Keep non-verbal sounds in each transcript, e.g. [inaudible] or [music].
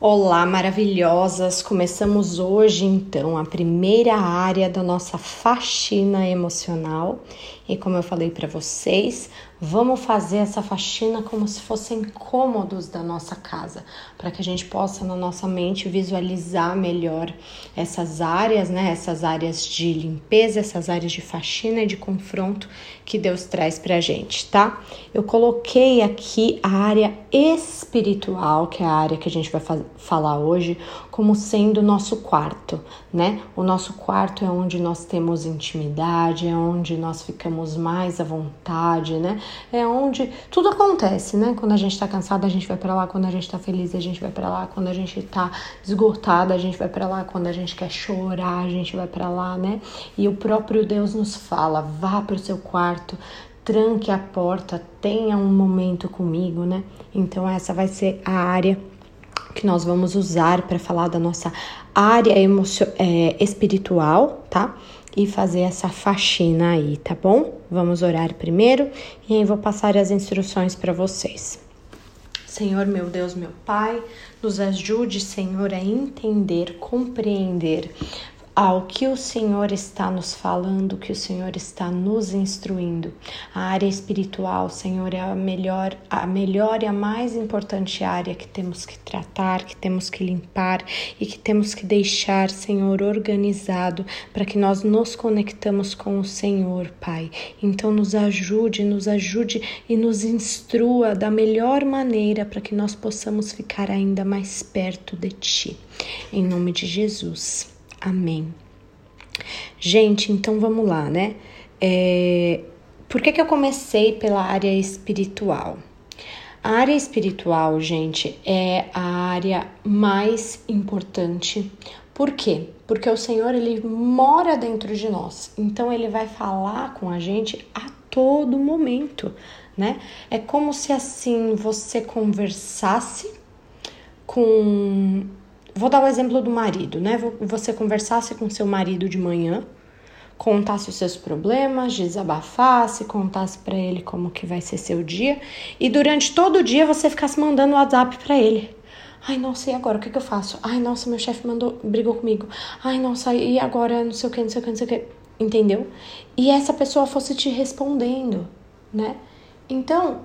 Olá, maravilhosas! Começamos hoje então a primeira área da nossa faxina emocional. E como eu falei para vocês, vamos fazer essa faxina como se fossem cômodos da nossa casa, para que a gente possa na nossa mente visualizar melhor essas áreas, né? Essas áreas de limpeza, essas áreas de faxina e de confronto que Deus traz pra gente, tá? Eu coloquei aqui a área espiritual, que é a área que a gente vai falar hoje, como sendo o nosso quarto, né? O nosso quarto é onde nós temos intimidade, é onde nós ficamos mais à vontade, né? É onde tudo acontece, né? Quando a gente tá cansado, a gente vai para lá, quando a gente tá feliz, a gente vai para lá, quando a gente tá esgotado, a gente vai para lá, quando a gente quer chorar, a gente vai para lá, né? E o próprio Deus nos fala: vá para o seu quarto, tranque a porta, tenha um momento comigo, né? Então essa vai ser a área que nós vamos usar para falar da nossa área é, espiritual, tá? e fazer essa faxina aí, tá bom? Vamos orar primeiro e aí vou passar as instruções para vocês. Senhor, meu Deus, meu Pai, nos ajude, Senhor, a entender, compreender ao que o Senhor está nos falando, que o Senhor está nos instruindo. A área espiritual, Senhor, é a melhor, a melhor e a mais importante área que temos que tratar, que temos que limpar e que temos que deixar, Senhor, organizado para que nós nos conectamos com o Senhor, Pai. Então nos ajude, nos ajude e nos instrua da melhor maneira para que nós possamos ficar ainda mais perto de ti. Em nome de Jesus. Amém. Gente, então vamos lá, né? É, por que, que eu comecei pela área espiritual? A área espiritual, gente, é a área mais importante. Por quê? Porque o Senhor ele mora dentro de nós. Então ele vai falar com a gente a todo momento, né? É como se assim você conversasse com Vou dar o exemplo do marido, né? Você conversasse com seu marido de manhã, contasse os seus problemas, desabafasse, contasse para ele como que vai ser seu dia e durante todo o dia você ficasse mandando WhatsApp para ele. Ai, nossa, e agora? O que, que eu faço? Ai, nossa, meu chefe mandou, brigou comigo. Ai, nossa, e agora? Não sei o que, não sei o que, não sei o que. Entendeu? E essa pessoa fosse te respondendo, né? Então,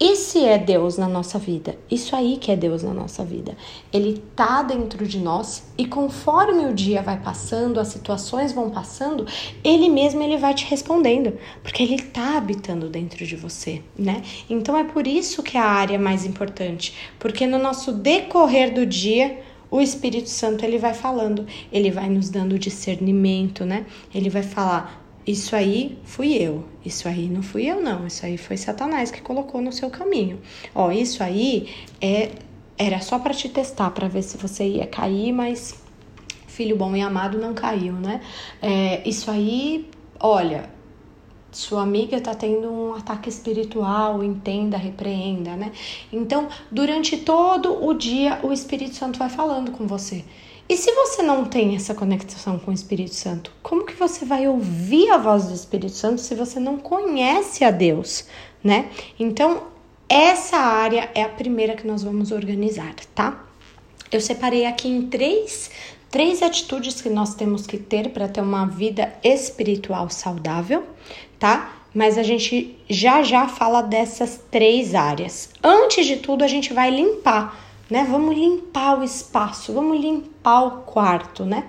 e se é Deus na nossa vida? Isso aí que é Deus na nossa vida. Ele tá dentro de nós e conforme o dia vai passando, as situações vão passando, ele mesmo ele vai te respondendo, porque ele tá habitando dentro de você, né? Então é por isso que é a área mais importante, porque no nosso decorrer do dia, o Espírito Santo ele vai falando, ele vai nos dando discernimento, né? Ele vai falar: isso aí fui eu, isso aí não fui eu não, isso aí foi Satanás que colocou no seu caminho. Ó, isso aí é era só para te testar, para ver se você ia cair, mas filho bom e amado não caiu, né? É, isso aí, olha, sua amiga tá tendo um ataque espiritual, entenda, repreenda, né? Então, durante todo o dia, o Espírito Santo vai falando com você. E se você não tem essa conexão com o Espírito Santo, como que você vai ouvir a voz do Espírito Santo se você não conhece a Deus, né? Então, essa área é a primeira que nós vamos organizar, tá? Eu separei aqui em três, três atitudes que nós temos que ter para ter uma vida espiritual saudável, tá? Mas a gente já já fala dessas três áreas. Antes de tudo, a gente vai limpar né? Vamos limpar o espaço, vamos limpar quarto, né?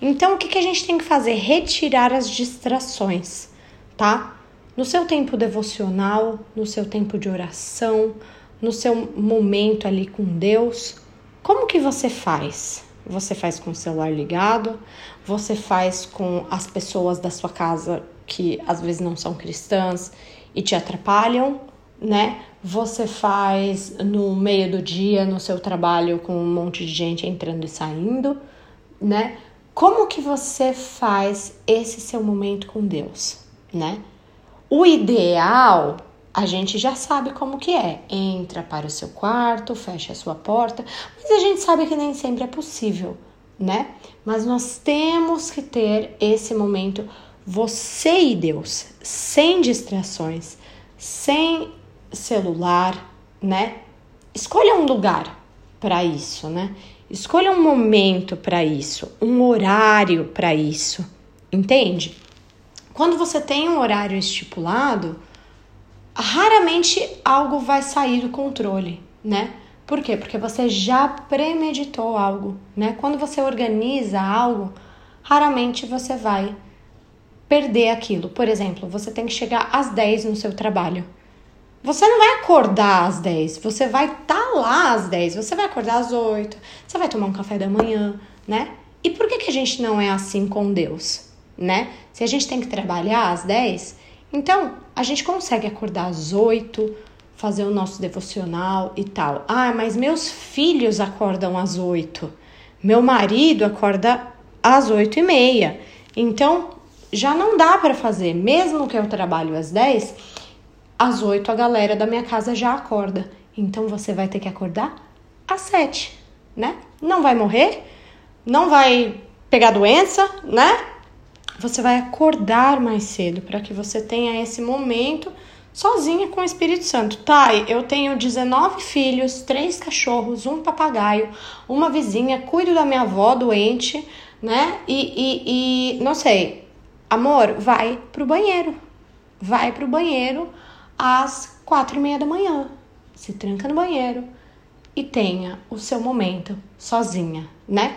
Então, o que, que a gente tem que fazer? Retirar as distrações, tá? No seu tempo devocional, no seu tempo de oração, no seu momento ali com Deus, como que você faz? Você faz com o celular ligado? Você faz com as pessoas da sua casa que às vezes não são cristãs e te atrapalham? né? Você faz no meio do dia, no seu trabalho, com um monte de gente entrando e saindo, né? Como que você faz esse seu momento com Deus, né? O ideal, a gente já sabe como que é. Entra para o seu quarto, fecha a sua porta, mas a gente sabe que nem sempre é possível, né? Mas nós temos que ter esse momento você e Deus, sem distrações, sem celular, né? Escolha um lugar, para isso, né? Escolha um momento para isso, um horário para isso, entende? Quando você tem um horário estipulado, raramente algo vai sair do controle, né? Por quê? Porque você já premeditou algo, né? Quando você organiza algo, raramente você vai perder aquilo. Por exemplo, você tem que chegar às 10 no seu trabalho. Você não vai acordar às 10, você vai estar tá lá às 10, você vai acordar às 8, você vai tomar um café da manhã, né? E por que, que a gente não é assim com Deus, né? Se a gente tem que trabalhar às 10, então a gente consegue acordar às 8, fazer o nosso devocional e tal. Ah, mas meus filhos acordam às 8, meu marido acorda às 8 e meia. Então já não dá para fazer, mesmo que eu trabalho às 10 às 8 a galera da minha casa já acorda. Então você vai ter que acordar às 7, né? Não vai morrer, não vai pegar doença, né? Você vai acordar mais cedo para que você tenha esse momento sozinha com o Espírito Santo. Tá, eu tenho 19 filhos, três cachorros, um papagaio, uma vizinha, cuido da minha avó doente, né? E, e, e não sei, amor, vai pro banheiro. Vai pro banheiro às quatro e meia da manhã. Se tranca no banheiro e tenha o seu momento sozinha, né?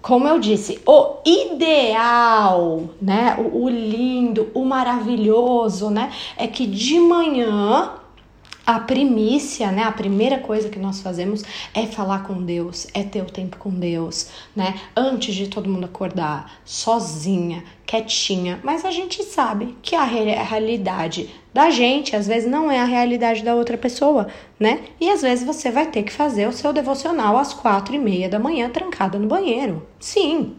Como eu disse, o ideal, né? O, o lindo, o maravilhoso, né? É que de manhã a primícia, né? A primeira coisa que nós fazemos é falar com Deus, é ter o tempo com Deus, né? Antes de todo mundo acordar, sozinha, quietinha. Mas a gente sabe que a realidade da gente às vezes não é a realidade da outra pessoa, né? E às vezes você vai ter que fazer o seu devocional às quatro e meia da manhã trancada no banheiro. Sim,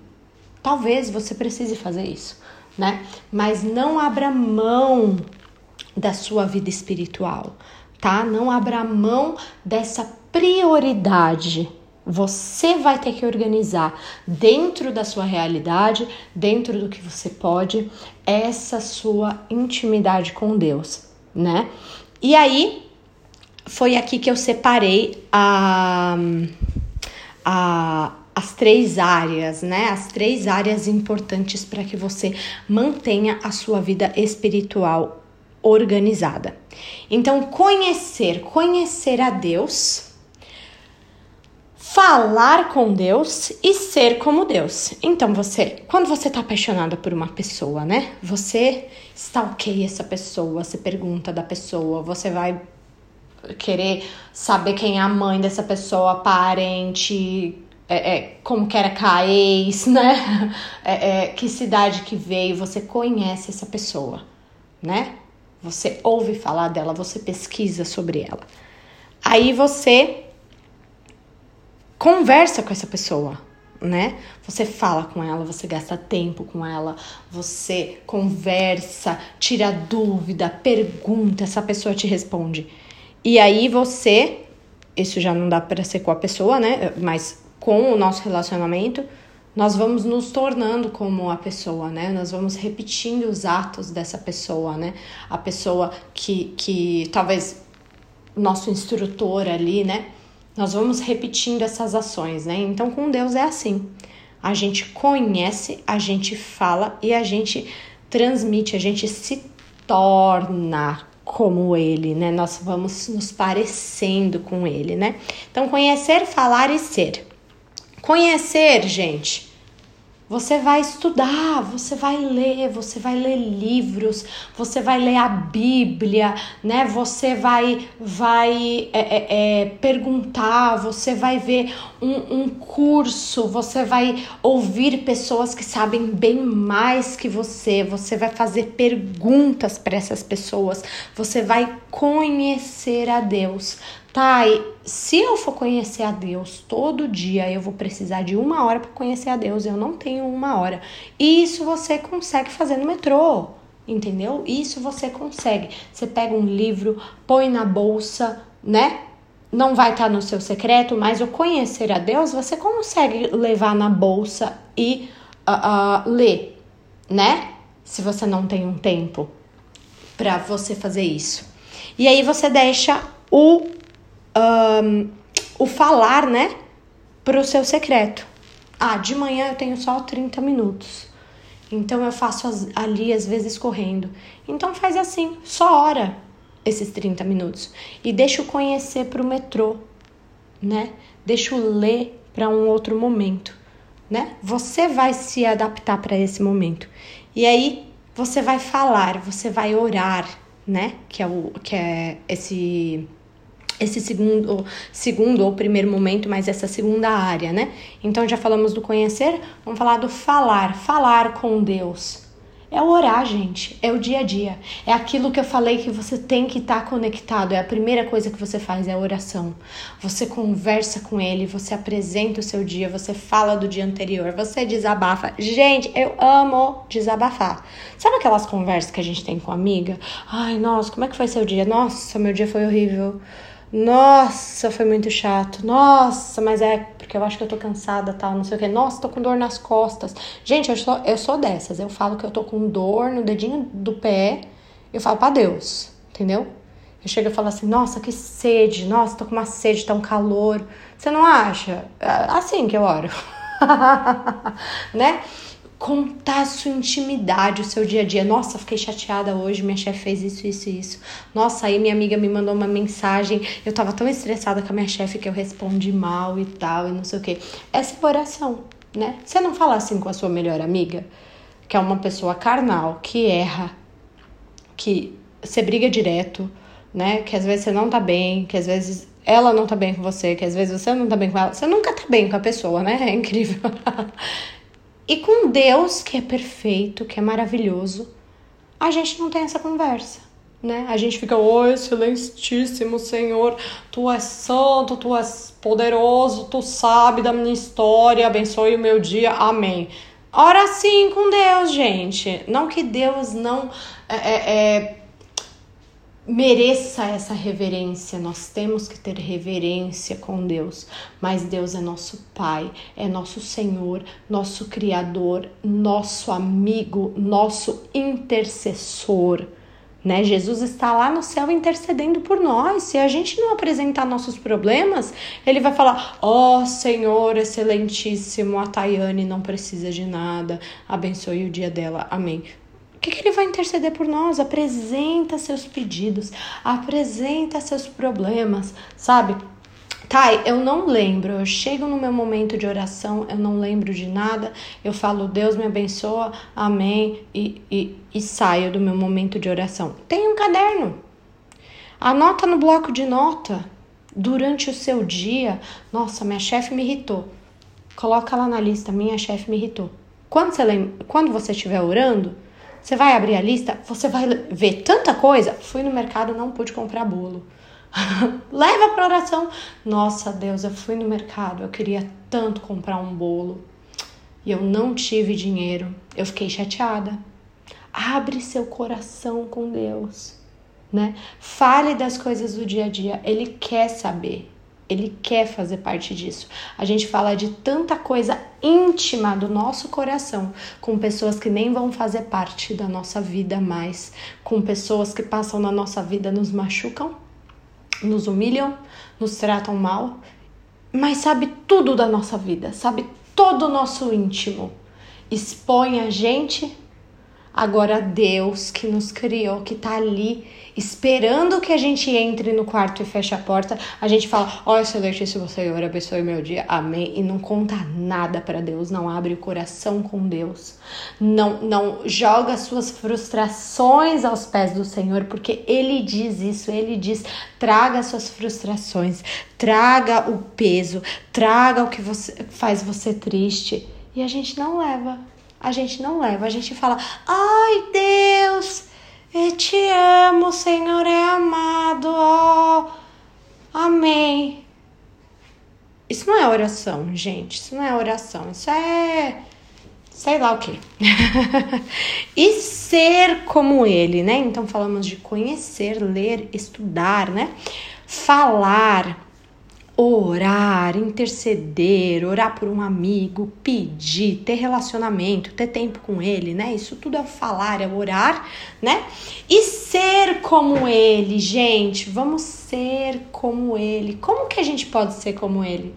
talvez você precise fazer isso, né? Mas não abra mão da sua vida espiritual tá? Não abra mão dessa prioridade. Você vai ter que organizar dentro da sua realidade, dentro do que você pode, essa sua intimidade com Deus, né? E aí foi aqui que eu separei a, a as três áreas, né? As três áreas importantes para que você mantenha a sua vida espiritual organizada. Então, conhecer, conhecer a Deus, falar com Deus e ser como Deus. Então, você, quando você tá apaixonada por uma pessoa, né? Você stalkeia essa pessoa, você pergunta da pessoa, você vai querer saber quem é a mãe dessa pessoa, parente, é, é, como que era Caês, [laughs] né? É, é, que cidade que veio, você conhece essa pessoa, né? Você ouve falar dela, você pesquisa sobre ela. Aí você conversa com essa pessoa, né? Você fala com ela, você gasta tempo com ela, você conversa, tira dúvida, pergunta, essa pessoa te responde. E aí você, isso já não dá para ser com a pessoa, né? Mas com o nosso relacionamento, nós vamos nos tornando como a pessoa, né? Nós vamos repetindo os atos dessa pessoa, né? A pessoa que, que talvez nosso instrutor ali, né? Nós vamos repetindo essas ações, né? Então com Deus é assim. A gente conhece, a gente fala e a gente transmite, a gente se torna como ele, né? Nós vamos nos parecendo com ele, né? Então conhecer, falar e ser. Conhecer, gente. Você vai estudar, você vai ler, você vai ler livros, você vai ler a Bíblia, né? Você vai, vai é, é, é, perguntar, você vai ver um, um curso, você vai ouvir pessoas que sabem bem mais que você, você vai fazer perguntas para essas pessoas, você vai conhecer a Deus. Tá, se eu for conhecer a Deus todo dia, eu vou precisar de uma hora para conhecer a Deus. Eu não tenho uma hora. E isso você consegue fazer no metrô, entendeu? Isso você consegue. Você pega um livro, põe na bolsa, né? Não vai estar tá no seu secreto, mas o conhecer a Deus você consegue levar na bolsa e uh, uh, ler, né? Se você não tem um tempo para você fazer isso. E aí você deixa o um, o falar, né, pro seu secreto. Ah, de manhã eu tenho só 30 minutos. Então eu faço as, ali às vezes correndo. Então faz assim, só hora esses 30 minutos e deixa eu conhecer pro metrô, né? Deixa eu ler para um outro momento, né? Você vai se adaptar para esse momento. E aí você vai falar, você vai orar, né? Que é o que é esse esse segundo, segundo ou primeiro momento, mas essa segunda área, né? Então já falamos do conhecer, vamos falar do falar, falar com Deus. É o orar, gente, é o dia a dia. É aquilo que eu falei que você tem que estar tá conectado. É a primeira coisa que você faz, é a oração. Você conversa com ele, você apresenta o seu dia, você fala do dia anterior, você desabafa. Gente, eu amo desabafar. Sabe aquelas conversas que a gente tem com amiga? Ai, nossa, como é que foi seu dia? Nossa, meu dia foi horrível. Nossa, foi muito chato. Nossa, mas é porque eu acho que eu tô cansada, tal, não sei o que. Nossa, tô com dor nas costas. Gente, eu sou, eu sou dessas. Eu falo que eu tô com dor no dedinho do pé. Eu falo para Deus, entendeu? Eu chego e falo assim: Nossa, que sede. Nossa, tô com uma sede, tá um calor. Você não acha? É assim que eu oro. [laughs] né? Contar sua intimidade, o seu dia a dia. Nossa, fiquei chateada hoje, minha chefe fez isso, isso e isso. Nossa, aí minha amiga me mandou uma mensagem, eu tava tão estressada com a minha chefe que eu respondi mal e tal, e não sei o que. Essa é oração, né? Você não fala assim com a sua melhor amiga, que é uma pessoa carnal, que erra, que você briga direto, né? Que às vezes você não tá bem, que às vezes ela não tá bem com você, que às vezes você não tá bem com ela. Você nunca tá bem com a pessoa, né? [laughs] É incrível. E com Deus, que é perfeito, que é maravilhoso, a gente não tem essa conversa, né? A gente fica, oi, excelentíssimo Senhor, tu és santo, tu és poderoso, tu sabe da minha história, abençoe o meu dia, amém. Ora sim com Deus, gente. Não que Deus não é, é, é mereça essa reverência. Nós temos que ter reverência com Deus, mas Deus é nosso Pai, é nosso Senhor, nosso Criador, nosso amigo, nosso intercessor. Né? Jesus está lá no céu intercedendo por nós. Se a gente não apresentar nossos problemas, ele vai falar: Ó oh, Senhor excelentíssimo, a Tayane não precisa de nada, abençoe o dia dela. Amém que, que ele vai interceder por nós? Apresenta seus pedidos, apresenta seus problemas, sabe? Thay, eu não lembro. Eu chego no meu momento de oração, eu não lembro de nada. Eu falo, Deus me abençoa, amém, e, e, e saio do meu momento de oração. Tem um caderno. Anota no bloco de nota. Durante o seu dia, nossa, minha chefe me irritou. Coloca lá na lista, minha chefe me irritou. Quando você, lembra, quando você estiver orando, você vai abrir a lista, você vai ver tanta coisa. Fui no mercado, não pude comprar bolo. [laughs] Leva para oração. Nossa, Deus, eu fui no mercado, eu queria tanto comprar um bolo e eu não tive dinheiro. Eu fiquei chateada. Abre seu coração com Deus, né? Fale das coisas do dia a dia. Ele quer saber. Ele quer fazer parte disso. A gente fala de tanta coisa íntima do nosso coração com pessoas que nem vão fazer parte da nossa vida mais, com pessoas que passam na nossa vida, nos machucam, nos humilham, nos tratam mal, mas sabe tudo da nossa vida, sabe todo o nosso íntimo. Expõe a gente Agora Deus que nos criou, que tá ali esperando que a gente entre no quarto e feche a porta, a gente fala: "Ó, oh, excelentíssimo Senhor, abençoe meu dia. Amém." E não conta nada para Deus, não abre o coração com Deus. Não não joga suas frustrações aos pés do Senhor, porque ele diz isso, ele diz: "Traga suas frustrações, traga o peso, traga o que você faz você triste." E a gente não leva a gente não leva. A gente fala: Ai, Deus, eu te amo, Senhor é amado, ó. Amém. Isso não é oração, gente. Isso não é oração. Isso é sei lá o que. [laughs] e ser como ele, né? Então falamos de conhecer, ler, estudar, né? Falar, orar, interceder, orar por um amigo, pedir, ter relacionamento, ter tempo com ele, né? Isso tudo é falar, é orar, né? E ser como ele, gente, vamos ser como ele. Como que a gente pode ser como ele?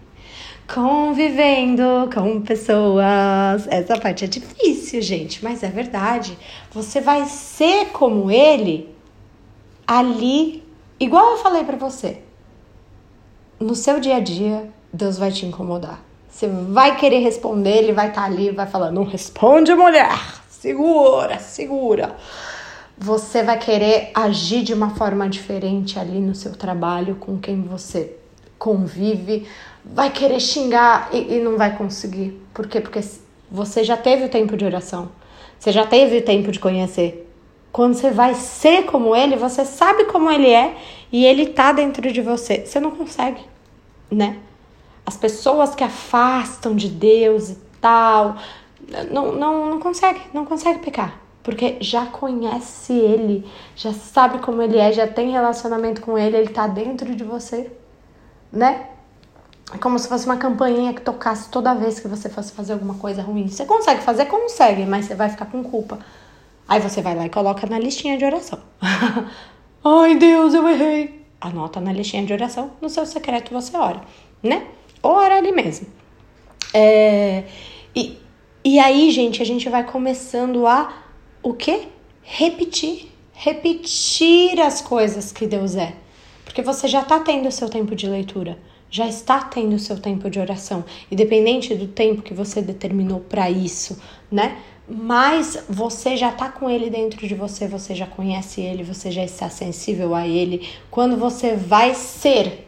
Convivendo com pessoas. Essa parte é difícil, gente, mas é verdade. Você vai ser como ele ali, igual eu falei para você no seu dia a dia, Deus vai te incomodar. Você vai querer responder, ele vai estar tá ali, vai falar: não responde, mulher, segura, segura. Você vai querer agir de uma forma diferente ali no seu trabalho, com quem você convive, vai querer xingar e, e não vai conseguir. Por quê? Porque você já teve o tempo de oração, você já teve o tempo de conhecer. Quando você vai ser como ele, você sabe como ele é e ele tá dentro de você. Você não consegue, né? As pessoas que afastam de Deus e tal, não, não, não consegue, não consegue pecar. Porque já conhece ele, já sabe como ele é, já tem relacionamento com ele, ele tá dentro de você, né? É como se fosse uma campainha que tocasse toda vez que você fosse fazer alguma coisa ruim. Você consegue fazer? Consegue, mas você vai ficar com culpa. Aí você vai lá e coloca na listinha de oração. [laughs] Ai, Deus, eu errei. Anota na listinha de oração, no seu secreto você ora, né? Ora ali mesmo. É, e, e aí, gente, a gente vai começando a o quê? Repetir. Repetir as coisas que Deus é. Porque você já está tendo o seu tempo de leitura, já está tendo o seu tempo de oração. Independente do tempo que você determinou para isso, né? Mas você já está com ele dentro de você, você já conhece ele, você já está sensível a ele. Quando você vai ser,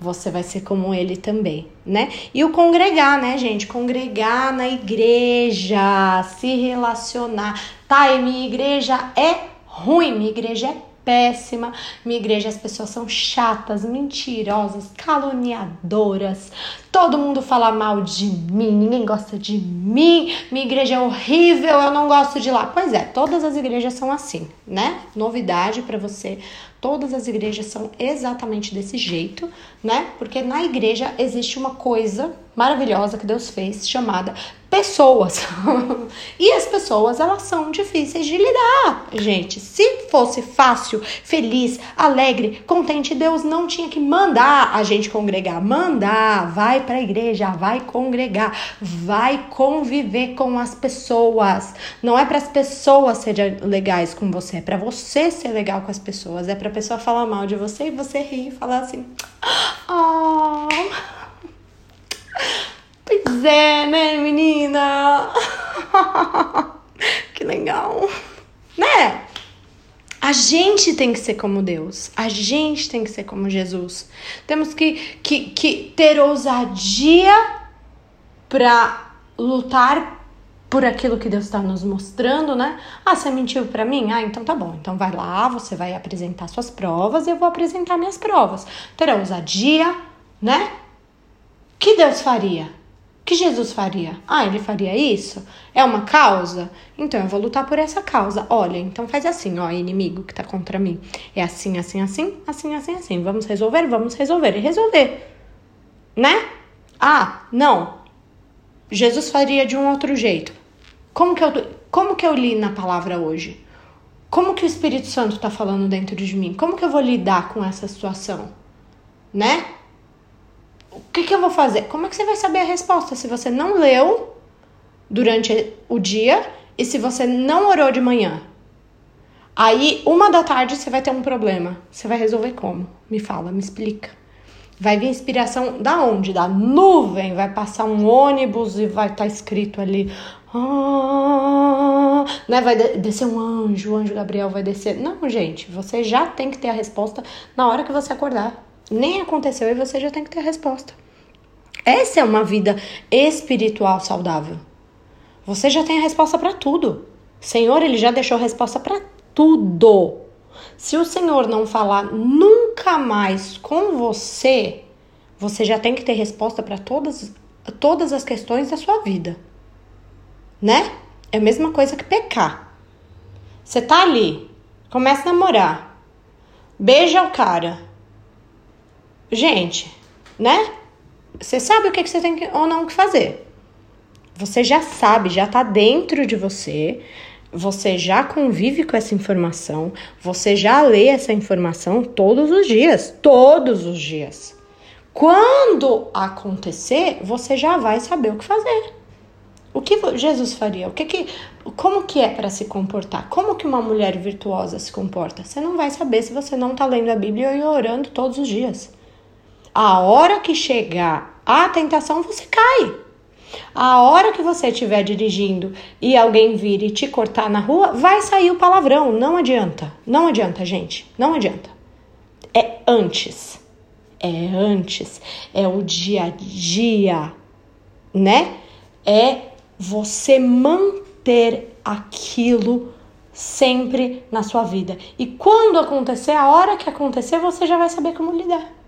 você vai ser como ele também, né? E o congregar, né, gente? Congregar na igreja, se relacionar. Tá, e minha igreja é ruim, minha igreja é péssima. Minha igreja, as pessoas são chatas, mentirosas, caluniadoras. Todo mundo fala mal de mim, ninguém gosta de mim. Minha igreja é horrível, eu não gosto de lá. Pois é, todas as igrejas são assim, né? Novidade para você. Todas as igrejas são exatamente desse jeito, né? Porque na igreja existe uma coisa maravilhosa que Deus fez chamada pessoas. [laughs] e as pessoas, elas são difíceis de lidar, gente. Se fosse fácil, feliz, alegre, contente, Deus não tinha que mandar a gente congregar. Mandar, vai para a igreja, vai congregar, vai conviver com as pessoas. Não é para as pessoas serem legais com você, é para você ser legal com as pessoas. É para a pessoa falar mal de você e você rir e falar assim: "Oh, Pois é, né, menina? [laughs] que legal. Né? A gente tem que ser como Deus. A gente tem que ser como Jesus. Temos que, que, que ter ousadia para lutar por aquilo que Deus está nos mostrando, né? Ah, você mentiu para mim? Ah, então tá bom. Então vai lá, você vai apresentar suas provas e eu vou apresentar minhas provas. Ter ousadia, né? Que Deus faria? Que Jesus faria? Ah, ele faria isso? É uma causa? Então eu vou lutar por essa causa. Olha, então faz assim, ó, inimigo que tá contra mim. É assim, assim, assim, assim, assim, assim. Vamos resolver? Vamos resolver. E resolver. Né? Ah, não. Jesus faria de um outro jeito. Como que eu, como que eu li na palavra hoje? Como que o Espírito Santo tá falando dentro de mim? Como que eu vou lidar com essa situação? Né? O que, que eu vou fazer? Como é que você vai saber a resposta se você não leu durante o dia e se você não orou de manhã? Aí, uma da tarde, você vai ter um problema. Você vai resolver como? Me fala, me explica. Vai vir inspiração da onde? Da nuvem. Vai passar um ônibus e vai estar tá escrito ali. Ah, né? Vai descer um anjo, o anjo Gabriel vai descer. Não, gente, você já tem que ter a resposta na hora que você acordar nem aconteceu e você já tem que ter a resposta. Essa é uma vida espiritual saudável. Você já tem a resposta para tudo. Senhor, ele já deixou a resposta para tudo. Se o Senhor não falar nunca mais com você, você já tem que ter resposta para todas, todas as questões da sua vida. Né? É a mesma coisa que pecar. Você tá ali, começa a namorar, beija o cara, Gente, né? Você sabe o que, que você tem que, ou não que fazer. Você já sabe, já tá dentro de você. Você já convive com essa informação, você já lê essa informação todos os dias, todos os dias. Quando acontecer, você já vai saber o que fazer. O que Jesus faria? O que que, como que é para se comportar? Como que uma mulher virtuosa se comporta? Você não vai saber se você não está lendo a Bíblia e orando todos os dias. A hora que chegar a tentação, você cai. A hora que você estiver dirigindo e alguém vir e te cortar na rua, vai sair o palavrão. Não adianta. Não adianta, gente. Não adianta. É antes. É antes. É o dia a dia, né? É você manter aquilo sempre na sua vida. E quando acontecer, a hora que acontecer, você já vai saber como lidar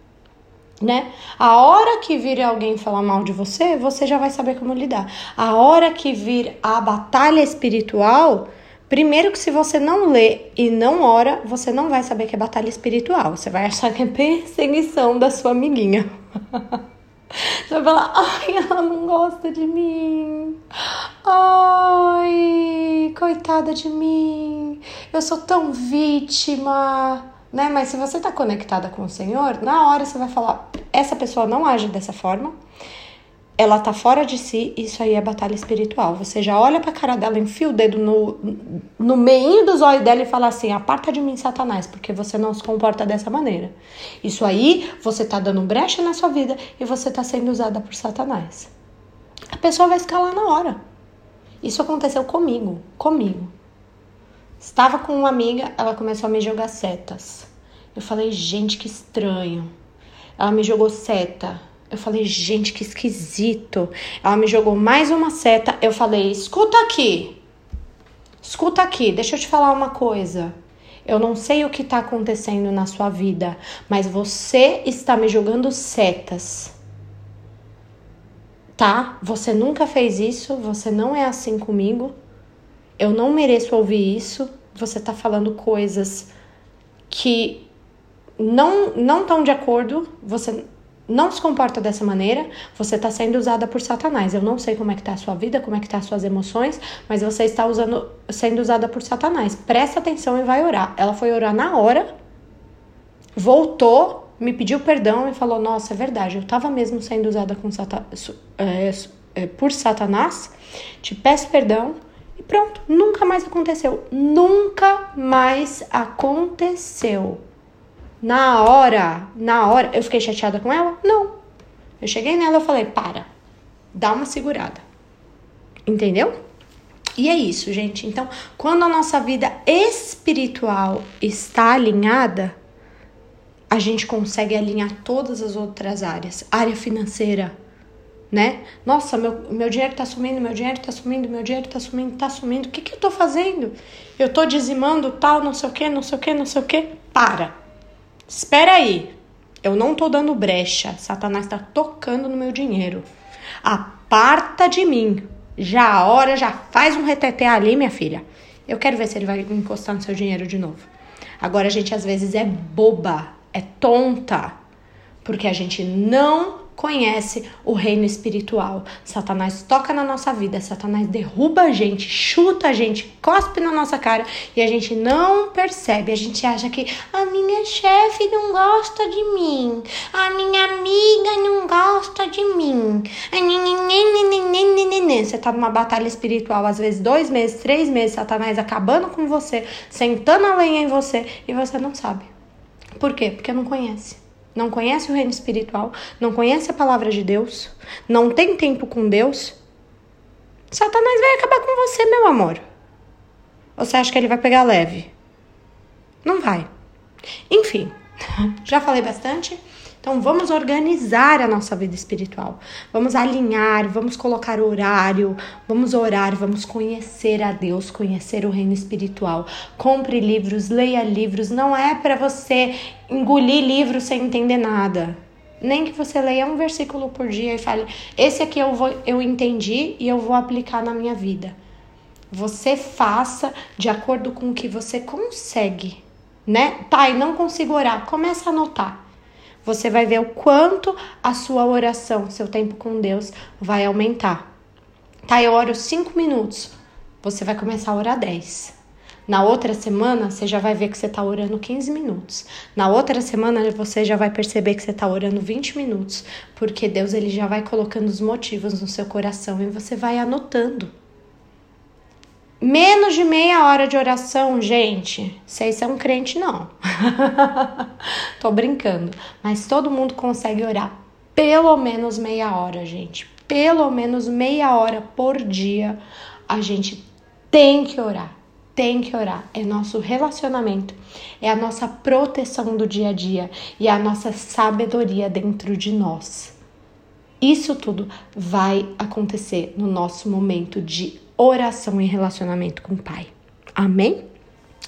né? A hora que vir alguém falar mal de você, você já vai saber como lidar. A hora que vir a batalha espiritual, primeiro que se você não lê e não ora, você não vai saber que é batalha espiritual. Você vai achar que é perseguição da sua amiguinha. [laughs] Você vai falar, ai, ela não gosta de mim. Ai, coitada de mim. Eu sou tão vítima né? Mas se você está conectada com o Senhor, na hora você vai falar: essa pessoa não age dessa forma, ela tá fora de si, isso aí é batalha espiritual. Você já olha pra cara dela, enfia o dedo no, no meio dos olhos dela e fala assim: aparta de mim, Satanás, porque você não se comporta dessa maneira. Isso aí, você tá dando brecha na sua vida e você tá sendo usada por Satanás. A pessoa vai escalar na hora. Isso aconteceu comigo, comigo. Estava com uma amiga, ela começou a me jogar setas. Eu falei, gente, que estranho. Ela me jogou seta. Eu falei, gente, que esquisito. Ela me jogou mais uma seta. Eu falei, escuta aqui. Escuta aqui, deixa eu te falar uma coisa. Eu não sei o que está acontecendo na sua vida, mas você está me jogando setas. Tá? Você nunca fez isso, você não é assim comigo eu não mereço ouvir isso, você tá falando coisas que não não estão de acordo, você não se comporta dessa maneira, você está sendo usada por Satanás. Eu não sei como é que tá a sua vida, como é que tá as suas emoções, mas você está usando, sendo usada por Satanás. Presta atenção e vai orar. Ela foi orar na hora, voltou, me pediu perdão e falou: Nossa, é verdade, eu estava mesmo sendo usada com é, é, por Satanás. Te peço perdão, e pronto, nunca mais aconteceu. Nunca mais aconteceu. Na hora, na hora, eu fiquei chateada com ela? Não. Eu cheguei nela e falei: para, dá uma segurada. Entendeu? E é isso, gente. Então, quando a nossa vida espiritual está alinhada, a gente consegue alinhar todas as outras áreas área financeira, né? Nossa, meu, meu dinheiro tá sumindo, meu dinheiro tá sumindo, meu dinheiro tá sumindo, tá sumindo. O que que eu tô fazendo? Eu tô dizimando tal, não sei o que, não sei o que, não sei o que. Para. Espera aí. Eu não tô dando brecha. Satanás tá tocando no meu dinheiro. Aparta de mim. Já a hora, já faz um reteté ali, minha filha. Eu quero ver se ele vai encostar no seu dinheiro de novo. Agora a gente às vezes é boba, é tonta, porque a gente não conhece o reino espiritual. Satanás toca na nossa vida, Satanás derruba a gente, chuta a gente, cospe na nossa cara e a gente não percebe. A gente acha que a minha chefe não gosta de mim, a minha amiga não gosta de mim. Você tá numa batalha espiritual, às vezes dois meses, três meses, Satanás acabando com você, sentando a lenha em você e você não sabe. Por quê? Porque não conhece não conhece o reino espiritual, não conhece a palavra de Deus, não tem tempo com Deus, Satanás vai acabar com você, meu amor. Você acha que ele vai pegar leve? Não vai. Enfim, [laughs] já falei bastante. Então vamos organizar a nossa vida espiritual. Vamos alinhar, vamos colocar horário, vamos orar, vamos conhecer a Deus, conhecer o reino espiritual. Compre livros, leia livros. Não é para você engolir livros sem entender nada. Nem que você leia um versículo por dia e fale: "Esse aqui eu vou eu entendi e eu vou aplicar na minha vida". Você faça de acordo com o que você consegue, né? Pai, não consigo orar. Começa a anotar. Você vai ver o quanto a sua oração, seu tempo com Deus vai aumentar. Tá, eu oro 5 minutos, você vai começar a orar 10. Na outra semana, você já vai ver que você está orando 15 minutos. Na outra semana, você já vai perceber que você está orando 20 minutos, porque Deus ele já vai colocando os motivos no seu coração e você vai anotando. Menos de meia hora de oração, gente. Vocês são crente, não. [laughs] Tô brincando. Mas todo mundo consegue orar pelo menos meia hora, gente. Pelo menos meia hora por dia. A gente tem que orar. Tem que orar. É nosso relacionamento. É a nossa proteção do dia a dia. E a nossa sabedoria dentro de nós. Isso tudo vai acontecer no nosso momento de oração e relacionamento com o Pai. Amém?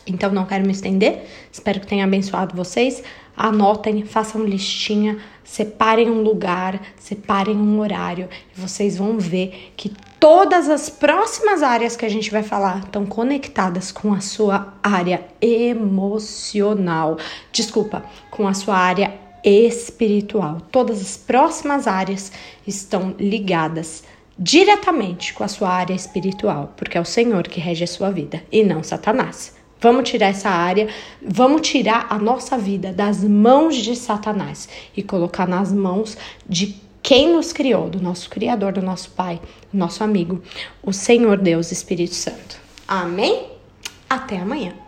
Então não quero me estender, espero que tenha abençoado vocês. Anotem, façam listinha, separem um lugar, separem um horário e vocês vão ver que todas as próximas áreas que a gente vai falar estão conectadas com a sua área emocional. Desculpa, com a sua área espiritual. Todas as próximas áreas estão ligadas diretamente com a sua área espiritual, porque é o Senhor que rege a sua vida e não Satanás. Vamos tirar essa área, vamos tirar a nossa vida das mãos de Satanás e colocar nas mãos de quem nos criou, do nosso Criador, do nosso Pai, do nosso amigo, o Senhor Deus Espírito Santo. Amém? Até amanhã.